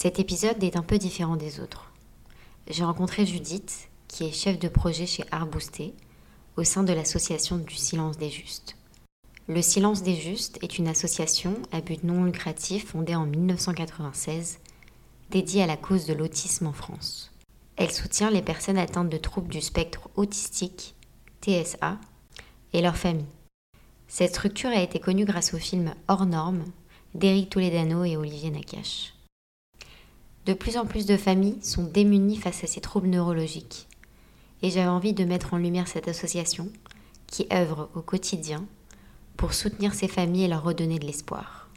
Cet épisode est un peu différent des autres. J'ai rencontré Judith, qui est chef de projet chez Arbousté, au sein de l'association du Silence des Justes. Le Silence des Justes est une association à but non lucratif fondée en 1996, dédiée à la cause de l'autisme en France. Elle soutient les personnes atteintes de troubles du spectre autistique, TSA, et leurs familles. Cette structure a été connue grâce au film Hors normes d'Éric Toledano et Olivier Nakache. De plus en plus de familles sont démunies face à ces troubles neurologiques. Et j'avais envie de mettre en lumière cette association qui œuvre au quotidien pour soutenir ces familles et leur redonner de l'espoir.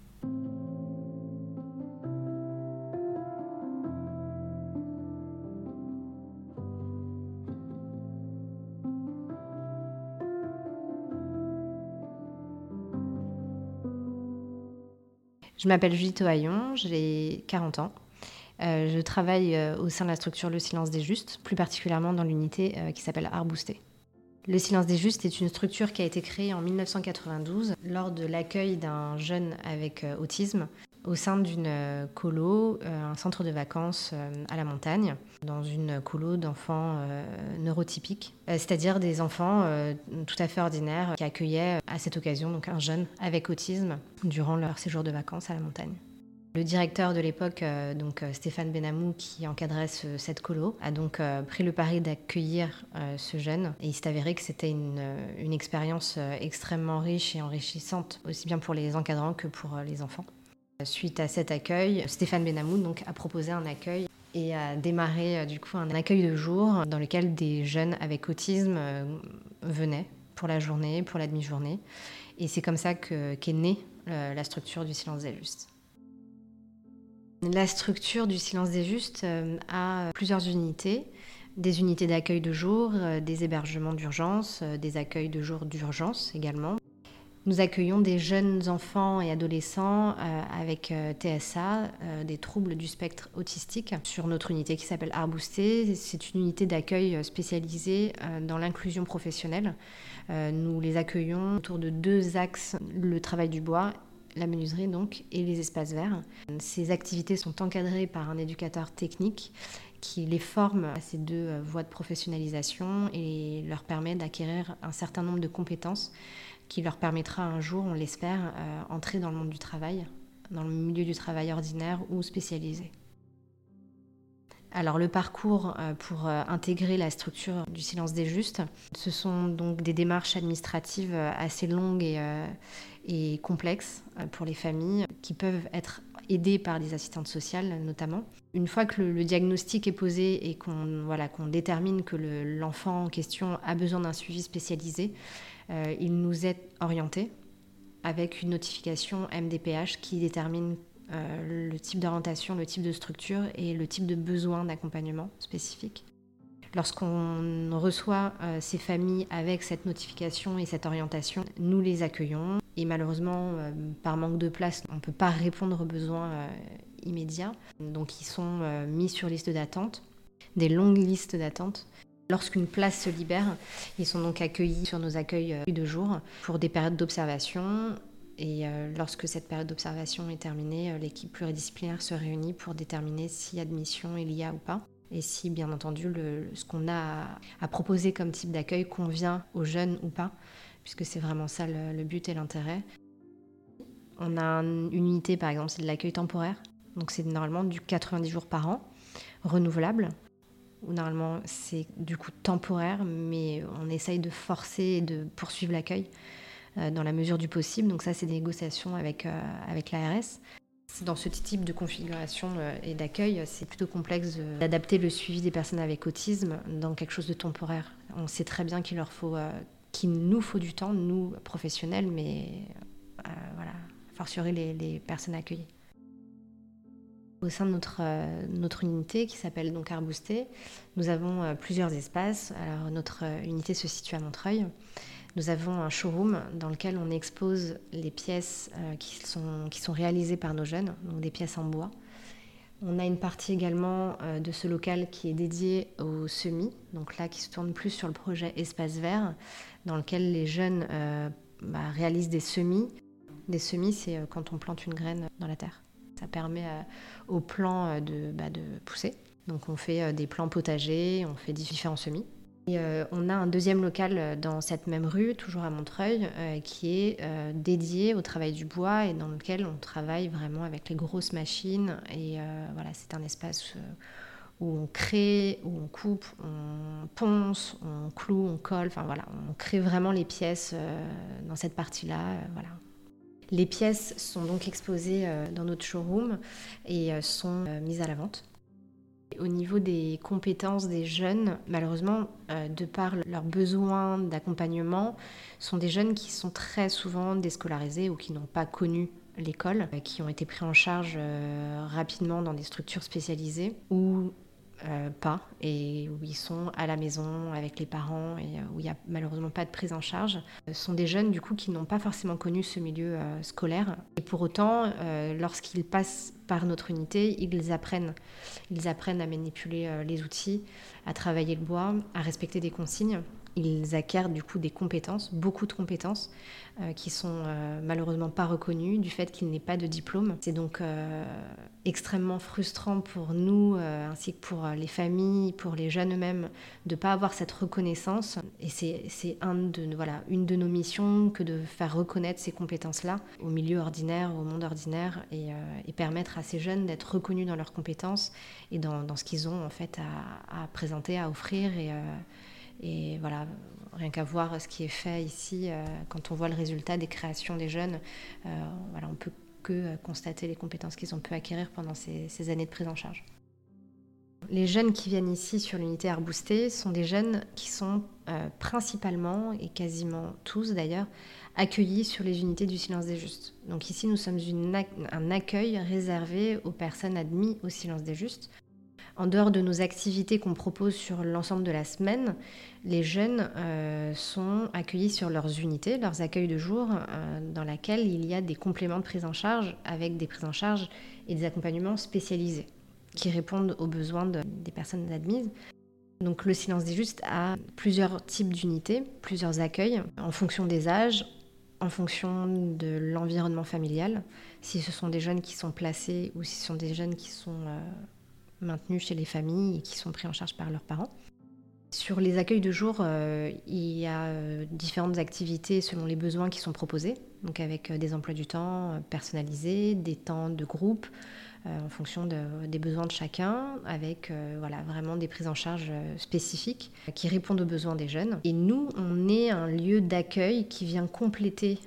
Je m'appelle Julie Tohaillon, j'ai 40 ans. Euh, je travaille euh, au sein de la structure Le Silence des Justes, plus particulièrement dans l'unité euh, qui s'appelle Arbousté. Le Silence des Justes est une structure qui a été créée en 1992 lors de l'accueil d'un jeune avec autisme au sein d'une colo, un centre de vacances à la montagne, dans une colo d'enfants neurotypiques, c'est-à-dire des enfants tout à fait ordinaires qui accueillaient à cette occasion donc un jeune avec autisme durant leur séjour de vacances à la montagne. Le directeur de l'époque, euh, donc euh, Stéphane Benamou, qui encadrait cette colo, a donc euh, pris le pari d'accueillir ce jeune. Et il s'est avéré que c'était une, expérience extrêmement riche et enrichissante, aussi bien pour les encadrants que pour les enfants. Suite à cet accueil, Stéphane Benamou a proposé un accueil et a démarré du coup un accueil de jour dans lequel des jeunes avec autisme venaient pour la journée, pour la demi-journée. Et c'est comme ça qu'est née la structure du silence des justes. La structure du silence des justes euh, a plusieurs unités. Des unités d'accueil de jour, euh, des hébergements d'urgence, euh, des accueils de jour d'urgence également. Nous accueillons des jeunes enfants et adolescents avec TSA, des troubles du spectre autistique, sur notre unité qui s'appelle Arbousté. C'est une unité d'accueil spécialisée dans l'inclusion professionnelle. Nous les accueillons autour de deux axes, le travail du bois la menuiserie donc et les espaces verts. Ces activités sont encadrées par un éducateur technique qui les forme à ces deux euh, voies de professionnalisation et leur permet d'acquérir un certain nombre de compétences qui leur permettra un jour, on l'espère, euh, entrer dans le monde du travail, dans le milieu du travail ordinaire ou spécialisé. Alors le parcours euh, pour intégrer la structure du silence des justes, ce sont donc des démarches administratives assez longues et, complexes euh, pour les familles qui peuvent être aidées par des assistantes sociales notamment. Une fois que le, diagnostic est posé et qu'on voilà, qu'on détermine que l'enfant en question a besoin d'un suivi spécialisé, euh, il nous est orienté avec une notification MDPH qui détermine euh, le type d'orientation, le type de structure et le type de besoin d'accompagnement spécifique. Lorsqu'on reçoit ces familles avec cette notification et cette orientation, nous les accueillons, et malheureusement, euh, par manque de place, on ne peut pas répondre aux besoins euh, immédiats. Donc ils sont euh, mis sur liste d'attente, des longues listes d'attente. Lorsqu'une place se libère, ils sont donc accueillis sur nos accueils de jour pour des périodes d'observation. Et lorsque cette période d'observation est terminée, l'équipe pluridisciplinaire se réunit pour déterminer si admission il y a ou pas. Et si, bien entendu, ce qu'on a à proposer comme type d'accueil convient aux jeunes ou pas puisque c'est vraiment ça le, but et l'intérêt. On a une unité, par exemple, c'est de l'accueil temporaire. Donc c'est normalement du 90 jours par an, renouvelable. Ou normalement c'est du coup temporaire, mais on essaye de forcer et de poursuivre l'accueil euh, dans la mesure du possible. Donc ça c'est des négociations avec, euh, avec l'ARS. Dans ce type de configuration euh, et d'accueil, c'est plutôt complexe d'adapter le suivi des personnes avec autisme dans quelque chose de temporaire. On sait très bien qu'il nous faut du temps, nous, professionnels, mais euh, voilà, fortiori les, personnes accueillies. Au sein de notre, euh, notre unité qui s'appelle donc Arbousté, nous avons euh, plusieurs espaces. Alors, notre unité se situe à Montreuil. Nous avons un showroom dans lequel on expose les pièces qui, sont, qui sont réalisées par nos jeunes, donc des pièces en bois. On a une partie également de ce local qui est dédiée aux semis, donc là qui se tourne plus sur le projet Espace Vert, dans lequel les jeunes euh, bah, réalisent des semis. Des semis, c'est euh, quand on plante une graine dans la terre. Ça permet aux plants de, bah, de pousser. Donc on fait des plants potagers, on fait différents semis. Et on a un deuxième local dans cette même rue, toujours à Montreuil, qui est dédié au travail du bois et dans lequel on travaille vraiment avec les grosses machines. Et voilà, c'est un espace où on crée, où on coupe, on ponce, on cloue, on colle, voilà, on crée vraiment les pièces euh, dans cette partie-là. Euh, voilà. Les pièces sont donc exposées euh, dans notre showroom et sont mises à la vente. Au niveau des compétences des jeunes, malheureusement, de par leurs besoins d'accompagnement, sont des jeunes qui sont très souvent déscolarisés ou qui n'ont pas connu l'école, qui ont été pris en charge rapidement dans des structures spécialisées euh, pas et où ils sont à la maison avec les parents et euh, où il n'y a malheureusement pas de prise en charge. Sont des jeunes du coup qui n'ont pas forcément connu ce milieu euh, scolaire. Et pour autant lorsqu'ils passent par notre unité ils apprennent. Ils apprennent à manipuler les outils à travailler le bois à respecter des consignes ils acquièrent du coup des compétences, beaucoup de compétences, euh, qui sont euh, malheureusement pas reconnues du fait qu'il n'ait pas de diplôme. C'est donc euh, extrêmement frustrant pour nous, ainsi que pour les familles, pour les jeunes eux-mêmes, de ne pas avoir cette reconnaissance. Et c'est une de nos missions que de faire reconnaître ces compétences-là au milieu ordinaire, au monde ordinaire, et, permettre à ces jeunes d'être reconnus dans leurs compétences et dans, ce qu'ils ont en fait à, présenter, à offrir et voilà, rien qu'à voir ce qui est fait ici, euh, quand on voit le résultat des créations des jeunes, euh, voilà, on peut que constater les compétences qu'ils ont pu acquérir pendant ces, années de prise en charge. Les jeunes qui viennent ici sur l'unité Arbousté sont des jeunes qui sont euh, principalement, et quasiment tous d'ailleurs, accueillis sur les unités du silence des justes. Donc ici, nous sommes un accueil réservé aux personnes admises au silence des justes. En dehors de nos activités qu'on propose sur l'ensemble de la semaine, les jeunes euh, sont accueillis sur leurs unités, leurs accueils de jour, euh, dans laquelle il y a des compléments de prise en charge avec des prises en charge et des accompagnements spécialisés qui répondent aux besoins des personnes admises. Donc le silence des justes a plusieurs types d'unités, plusieurs accueils en fonction des âges, en fonction de l'environnement familial, si ce sont des jeunes qui sont placés ou si ce sont des jeunes qui sont euh, maintenus chez les familles et qui sont pris en charge par leurs parents. Sur les accueils de jour, euh, il y a euh, différentes activités selon les besoins qui sont proposés, donc avec euh, des emplois du temps personnalisés, des temps de groupe en fonction des besoins de chacun, avec voilà, vraiment des prises en charge spécifiques qui répondent aux besoins des jeunes. Et nous, on est un lieu d'accueil qui vient compléter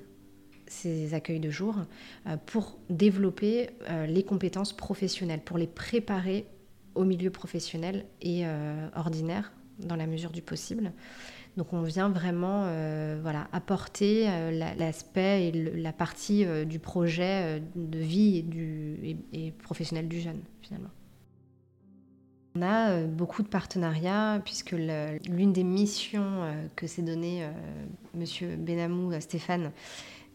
ces accueils de jour pour développer les compétences professionnelles, pour les préparer au milieu professionnel et euh, ordinaire dans la mesure du possible. Donc on vient vraiment euh, voilà, apporter euh, l'aspect et la partie du projet de vie et, et, professionnel du jeune finalement. On a beaucoup de partenariats puisque l'une des missions que s'est donnée Monsieur Benamou Stéphane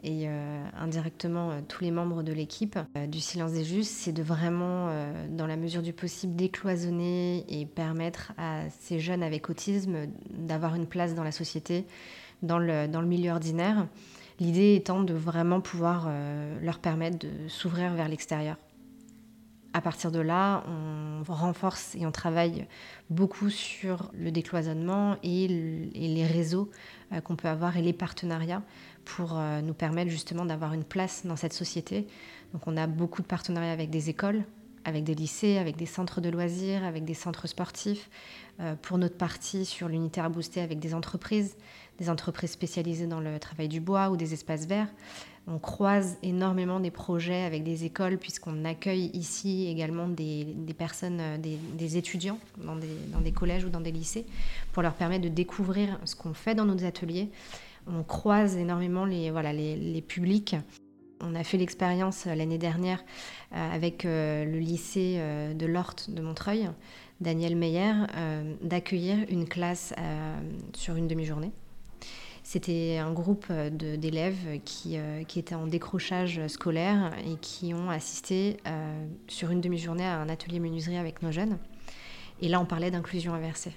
et euh, indirectement euh, tous les membres de l'équipe euh, du Silence des Justes, c'est de vraiment, dans la mesure du possible, décloisonner et permettre à ces jeunes avec autisme d'avoir une place dans la société, dans le, milieu ordinaire. L'idée étant de vraiment pouvoir leur permettre de s'ouvrir vers l'extérieur. À partir de là, on renforce et on travaille beaucoup sur le décloisonnement et les réseaux qu'on peut avoir et les partenariats pour euh, nous permettre justement d'avoir une place dans cette société. Donc on a beaucoup de partenariats avec des écoles, avec des lycées, avec des centres de loisirs, avec des centres sportifs. Euh, pour notre partie sur l'unité à booster avec des entreprises, des entreprises spécialisées dans le travail du bois ou des espaces verts. On croise énormément des projets avec des écoles puisqu'on accueille ici également des, personnes, euh, des, étudiants dans des collèges ou dans des lycées pour leur permettre de découvrir ce qu'on fait dans nos ateliers on croise énormément les, voilà, les, publics. On a fait l'expérience euh, l'année dernière euh, avec euh, le lycée de l'Orte de Montreuil, Daniel Meyer, d'accueillir une classe sur une demi-journée. C'était un groupe d'élèves qui, qui, étaient en décrochage scolaire et qui ont assisté sur une demi-journée à un atelier menuiserie avec nos jeunes. Et là, on parlait d'inclusion inversée.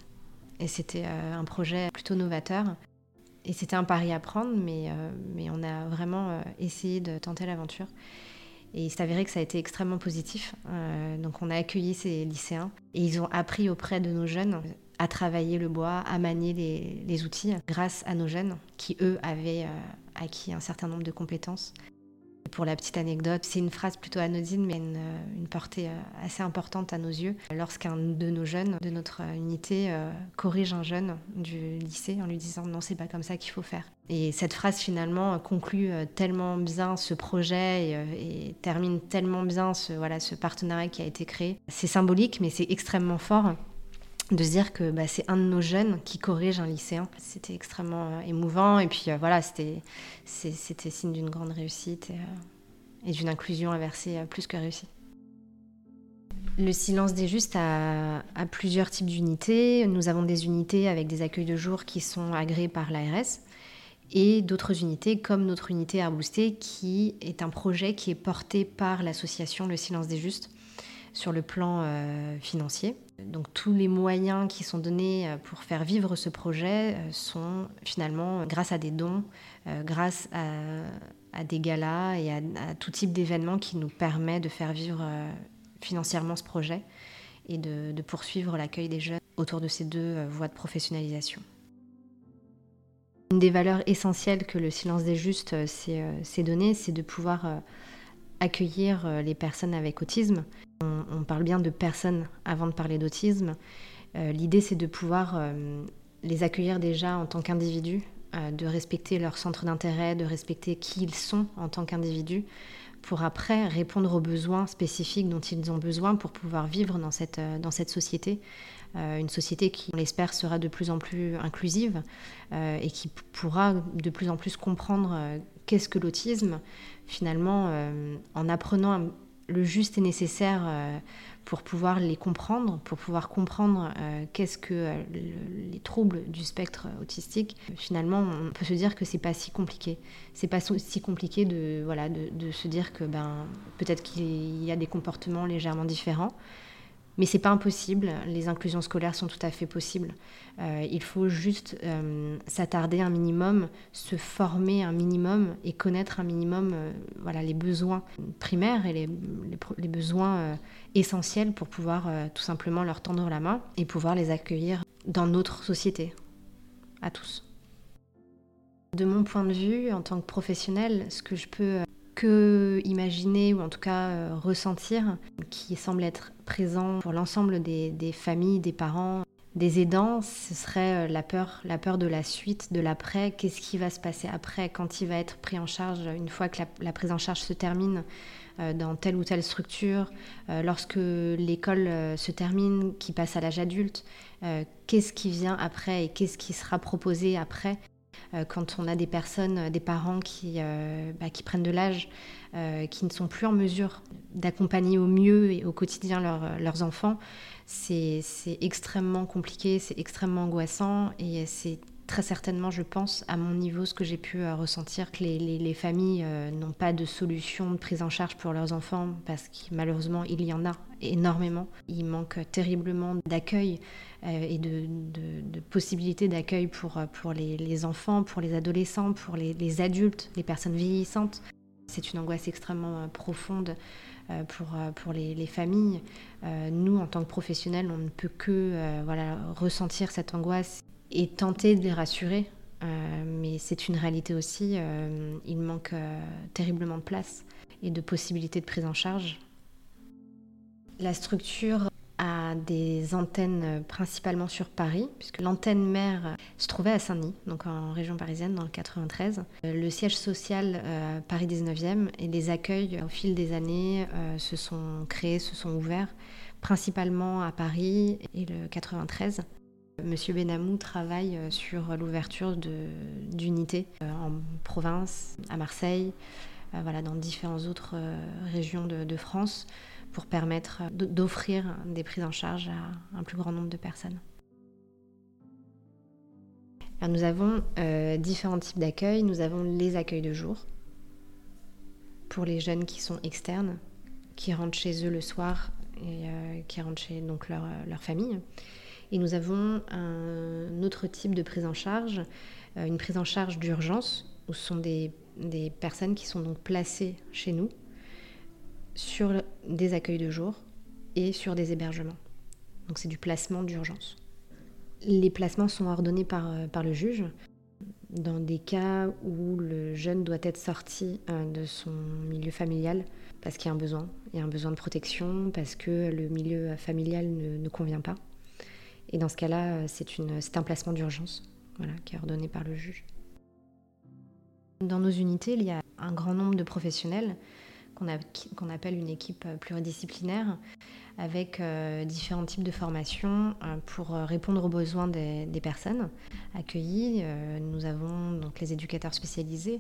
Et c'était un projet plutôt novateur et c'était un pari à prendre, mais, euh, mais on a vraiment euh, essayé de tenter l'aventure. Et il s'est avéré que ça a été extrêmement positif. donc on a accueilli ces lycéens et ils ont appris auprès de nos jeunes à travailler le bois, à manier les, outils grâce à nos jeunes qui, eux, avaient acquis un certain nombre de compétences. Pour la petite anecdote, c'est une phrase plutôt anodine, mais une, une portée euh, assez importante à nos yeux. Lorsqu'un de nos jeunes de notre unité euh, corrige un jeune du lycée en lui disant non, c'est pas comme ça qu'il faut faire. Et cette phrase finalement conclut euh, tellement bien ce projet et, termine tellement bien ce, voilà, ce partenariat qui a été créé. C'est symbolique, mais c'est extrêmement fort de se dire que bah, c'est un de nos jeunes qui corrige un lycéen. C'était extrêmement euh, émouvant et puis euh, voilà, c'était, signe d'une grande réussite et, euh, d'une inclusion inversée plus que réussie. Le silence des justes a, plusieurs types d'unités. Nous avons des unités avec des accueils de jour qui sont agréés par l'ARS et d'autres unités comme notre unité Arbousté qui est un projet qui est porté par l'association Le Silence des Justes sur le plan financier. Donc tous les moyens qui sont donnés euh, pour faire vivre ce projet euh, sont finalement grâce à des dons, euh, grâce à, des galas et à, tout type d'événements qui nous permet de faire vivre financièrement ce projet et de, poursuivre l'accueil des jeunes autour de ces deux voies de professionnalisation. Une des valeurs essentielles que le silence des justes s'est donné, c'est de pouvoir accueillir les personnes avec autisme on, parle bien de personnes avant de parler d'autisme. Euh, l'idée, c'est de pouvoir euh, les accueillir déjà en tant qu'individus, euh, de respecter leur centre d'intérêt, de respecter qui ils sont en tant qu'individus, pour après répondre aux besoins spécifiques dont ils ont besoin pour pouvoir vivre dans cette, dans cette société. une société qui, on l'espère, sera de plus en plus inclusive et qui pourra de plus en plus comprendre qu'est-ce que l'autisme, finalement, en apprenant le juste et nécessaire euh, pour pouvoir les comprendre, pour pouvoir comprendre euh, qu'est-ce que euh, les troubles du spectre autistique. Finalement, on peut se dire que c'est pas si compliqué. C'est pas si compliqué de voilà de, se dire que ben peut-être qu'il y a des comportements légèrement différents. Mais c'est pas impossible, les inclusions scolaires sont tout à fait possibles. Euh, il faut juste euh, s'attarder un minimum, se former un minimum et connaître un minimum euh, voilà, les besoins primaires et les, les, besoins essentiels pour pouvoir tout simplement leur tendre la main et pouvoir les accueillir dans notre société, à tous. De mon point de vue, en tant que professionnel, ce que je peux imaginer ou en tout cas euh, ressentir, qui semble être présent pour l'ensemble des, familles, des parents, des aidants, ce serait euh, la peur, la peur de la suite, de l'après. Qu'est-ce qui va se passer après quand il va être pris en charge une fois que la, prise en charge se termine euh, dans telle ou telle structure, lorsque l'école se termine, qui passe à l'âge adulte, qu'est-ce qui vient après et qu'est-ce qui sera proposé après? Quand on a des personnes, euh, des parents qui, euh, bah, qui prennent de l'âge, qui ne sont plus en mesure d'accompagner au mieux et au quotidien leurs enfants, c'est extrêmement compliqué, c'est extrêmement angoissant et c'est très certainement, je pense, à mon niveau, ce que j'ai pu ressentir, que les, familles n'ont pas de solution de prise en charge pour leurs enfants, parce que malheureusement, il y en a énormément. Il manque terriblement d'accueil euh, et de, possibilités d'accueil pour, euh, pour les, enfants, pour les adolescents, pour les, adultes, les personnes vieillissantes. C'est une angoisse extrêmement euh, profonde pour, pour les, familles. nous, en tant que professionnels, on ne peut que voilà, ressentir cette angoisse et tenter de les rassurer. mais c'est une réalité aussi. il manque terriblement de place et de possibilités de prise en charge. La structure a des antennes principalement sur Paris, puisque l'antenne mère se trouvait à Saint-Denis, donc en région parisienne, dans le 93. Le siège social euh, Paris 19e et les accueils au fil des années euh, se sont créés, se sont ouverts, principalement à Paris et le 93. Monsieur Benamou travaille euh, sur l'ouverture d'unités en province, à Marseille, voilà, dans différentes autres régions de France pour permettre d'offrir des prises en charge à un plus grand nombre de personnes. nous avons euh, différents types d'accueil. Nous avons les accueils de jour pour les jeunes qui sont externes, qui rentrent chez eux le soir et euh, qui rentrent chez leur, famille. Et nous avons un autre type de prise en charge, euh, une prise en charge d'urgence, où ce sont des, personnes qui sont donc placées chez nous sur des accueils de jour et sur des hébergements. Donc c'est du placement d'urgence. Les placements sont ordonnés par, euh, le juge dans des cas où le jeune doit être sorti euh, de son milieu familial parce qu'il y a un besoin. Il y a un besoin de protection, parce que le milieu familial ne, convient pas. Et dans ce cas-là, euh, c'est un placement d'urgence voilà, qui est ordonné par le juge. Dans nos unités, il y a un grand nombre de professionnels qu'on appelle une équipe pluridisciplinaire avec euh, différents types de formations euh, pour répondre aux besoins des, personnes accueillies. nous avons donc les éducateurs spécialisés,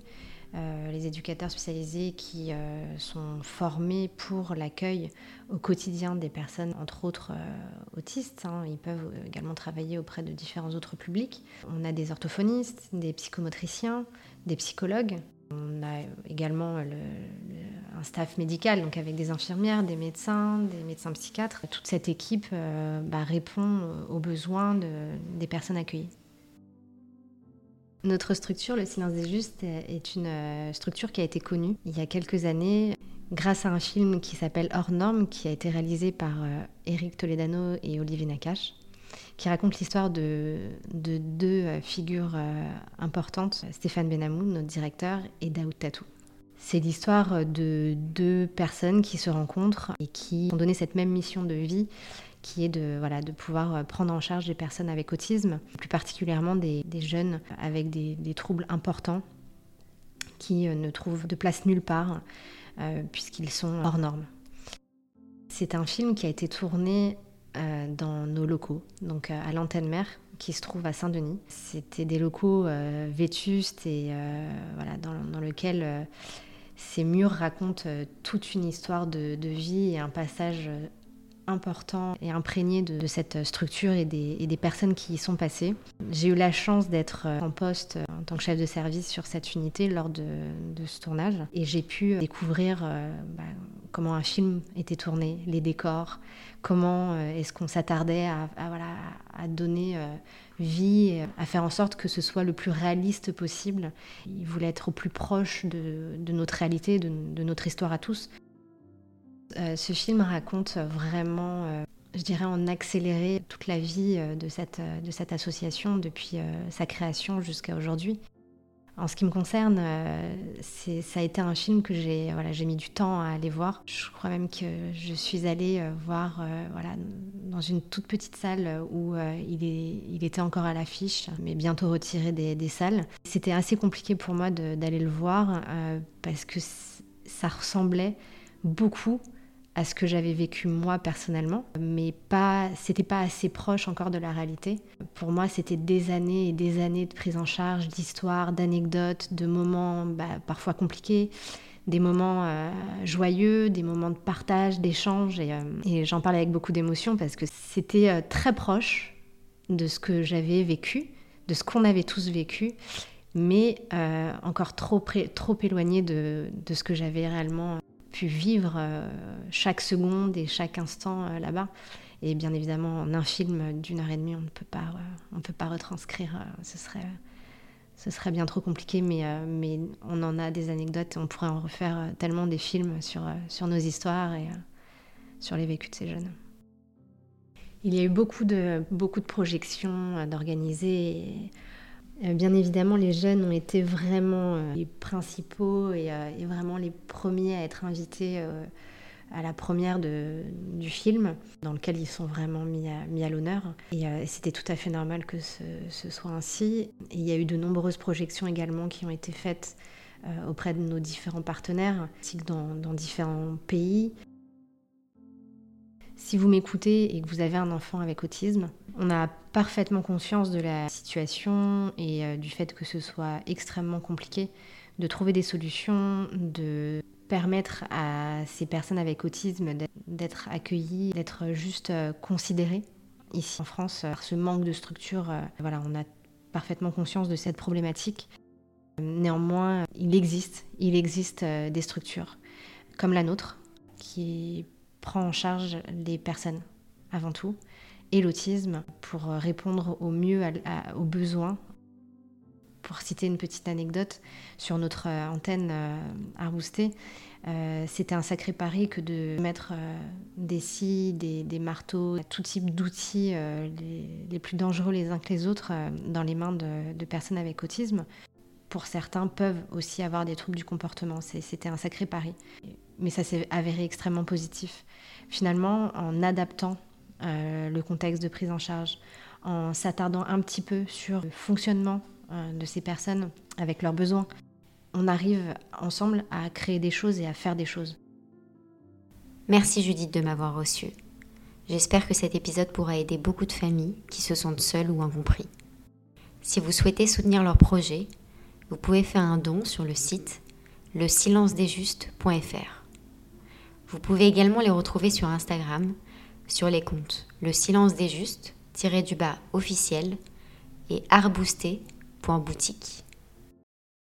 les éducateurs spécialisés qui sont formés pour l'accueil au quotidien des personnes, entre autres autistes. Hein. Ils peuvent également travailler auprès de différents autres publics. On a des orthophonistes, des psychomotriciens, des psychologues. On a également un staff médical, donc avec des infirmières, des médecins, des médecins psychiatres. Toute cette équipe euh, bah, répond aux besoins des personnes accueillies. Notre structure, le Silence des Justes, est une euh, structure qui a été connue il y a quelques années grâce à un film qui s'appelle Hors Normes, qui a été réalisé par Eric euh, Toledano et Olivier Nakache qui raconte l'histoire de, deux euh, figures importantes, Stéphane Benamou, notre directeur, et Daoud Tatou. C'est l'histoire de deux personnes qui se rencontrent et qui ont donné cette même mission de vie qui est de, voilà, de pouvoir euh, prendre en charge des personnes avec autisme, plus particulièrement des, jeunes avec des, troubles importants qui ne trouvent de place nulle part puisqu'ils sont hors normes. C'est un film qui a été tourné euh, dans nos locaux, donc euh, à l'antenne mère qui se trouve à Saint-Denis. C'était des locaux euh, vétustes et voilà, dans, dans lesquels ces murs racontent toute une histoire de, vie et un passage important et imprégné de, cette structure et des, personnes qui y sont passées. J'ai eu la chance d'être en poste en tant que chef de service sur cette unité lors de, ce tournage et j'ai pu découvrir euh, bah, comment un film était tourné, les décors, comment euh, est-ce qu'on s'attardait à, donner euh, vie, à faire en sorte que ce soit le plus réaliste possible. Il voulait être au plus proche de, notre réalité, de notre histoire à tous. Euh, ce film raconte vraiment, euh, je dirais en accéléré, toute la vie euh, de cette, association depuis sa création jusqu'à aujourd'hui. En ce qui me concerne, ça a été un film que j'ai voilà, mis du temps à aller voir. Je crois même que je suis allée voir voilà, dans une toute petite salle où il, était encore à l'affiche, mais bientôt retiré des salles. C'était assez compliqué pour moi d'aller le voir parce que ça ressemblait beaucoup à ce que j'avais vécu moi personnellement, mais pas, c'était pas assez proche encore de la réalité. Pour moi, c'était des années et des années de prise en charge, d'histoires, d'anecdotes, de moments bah, parfois compliqués, des moments euh, joyeux, des moments de partage, d'échange, et, euh, j'en parle avec beaucoup d'émotion parce que c'était euh, très proche de ce que j'avais vécu, de ce qu'on avait tous vécu, mais encore trop, trop éloigné de, de ce que j'avais réellement pu vivre euh, chaque seconde et chaque instant euh, là-bas. Et bien évidemment, en un film d'une heure et demie, on ne peut pas, euh, on peut pas retranscrire. ce serait, ce serait bien trop compliqué, mais, mais on en a des anecdotes et on pourrait en refaire tellement des films sur, sur nos histoires et sur les vécus de ces jeunes. Il y a eu beaucoup de, beaucoup de projections d'organiser. Euh, bien évidemment, les jeunes ont été vraiment euh, les principaux euh, et, vraiment les premiers à être invités à la première du film, dans lequel ils sont vraiment mis à, mis à l'honneur. Et c'était tout à fait normal que ce, soit ainsi. il y a eu de nombreuses projections également qui ont été faites auprès de nos différents partenaires, ainsi que dans différents pays. Si vous m'écoutez et que vous avez un enfant avec autisme, on a parfaitement conscience de la situation et euh, du fait que ce soit extrêmement compliqué de trouver des solutions, de permettre à ces personnes avec autisme d'être accueillies, d'être juste euh, considérées. Ici en France, par ce manque de structure, euh, voilà, on a parfaitement conscience de cette problématique. Néanmoins, il existe, il existe des structures comme la nôtre qui prend en charge les personnes avant tout et l'autisme pour répondre au mieux aux besoins, pour citer une petite anecdote, sur notre antenne Arbousté, c'était un sacré pari que de mettre des scies, des, marteaux, tout type d'outils les, plus dangereux les uns que les autres dans les mains de personnes avec autisme pour certains, peuvent aussi avoir des troubles du comportement. C'était un sacré pari. Mais ça s'est avéré extrêmement positif. Finalement, en adaptant euh, le contexte de prise en charge, en s'attardant un petit peu sur le fonctionnement euh, de ces personnes avec leurs besoins, on arrive ensemble à créer des choses et à faire des choses. Merci Judith de m'avoir reçue. J'espère que cet épisode pourra aider beaucoup de familles qui se sentent seules ou incompris. Si vous souhaitez soutenir leur projet, vous pouvez faire un don sur le site le silencedesjustes.fr. Vous pouvez également les retrouver sur Instagram sur les comptes le silence des justes du bas officiel et artboosté.boutique.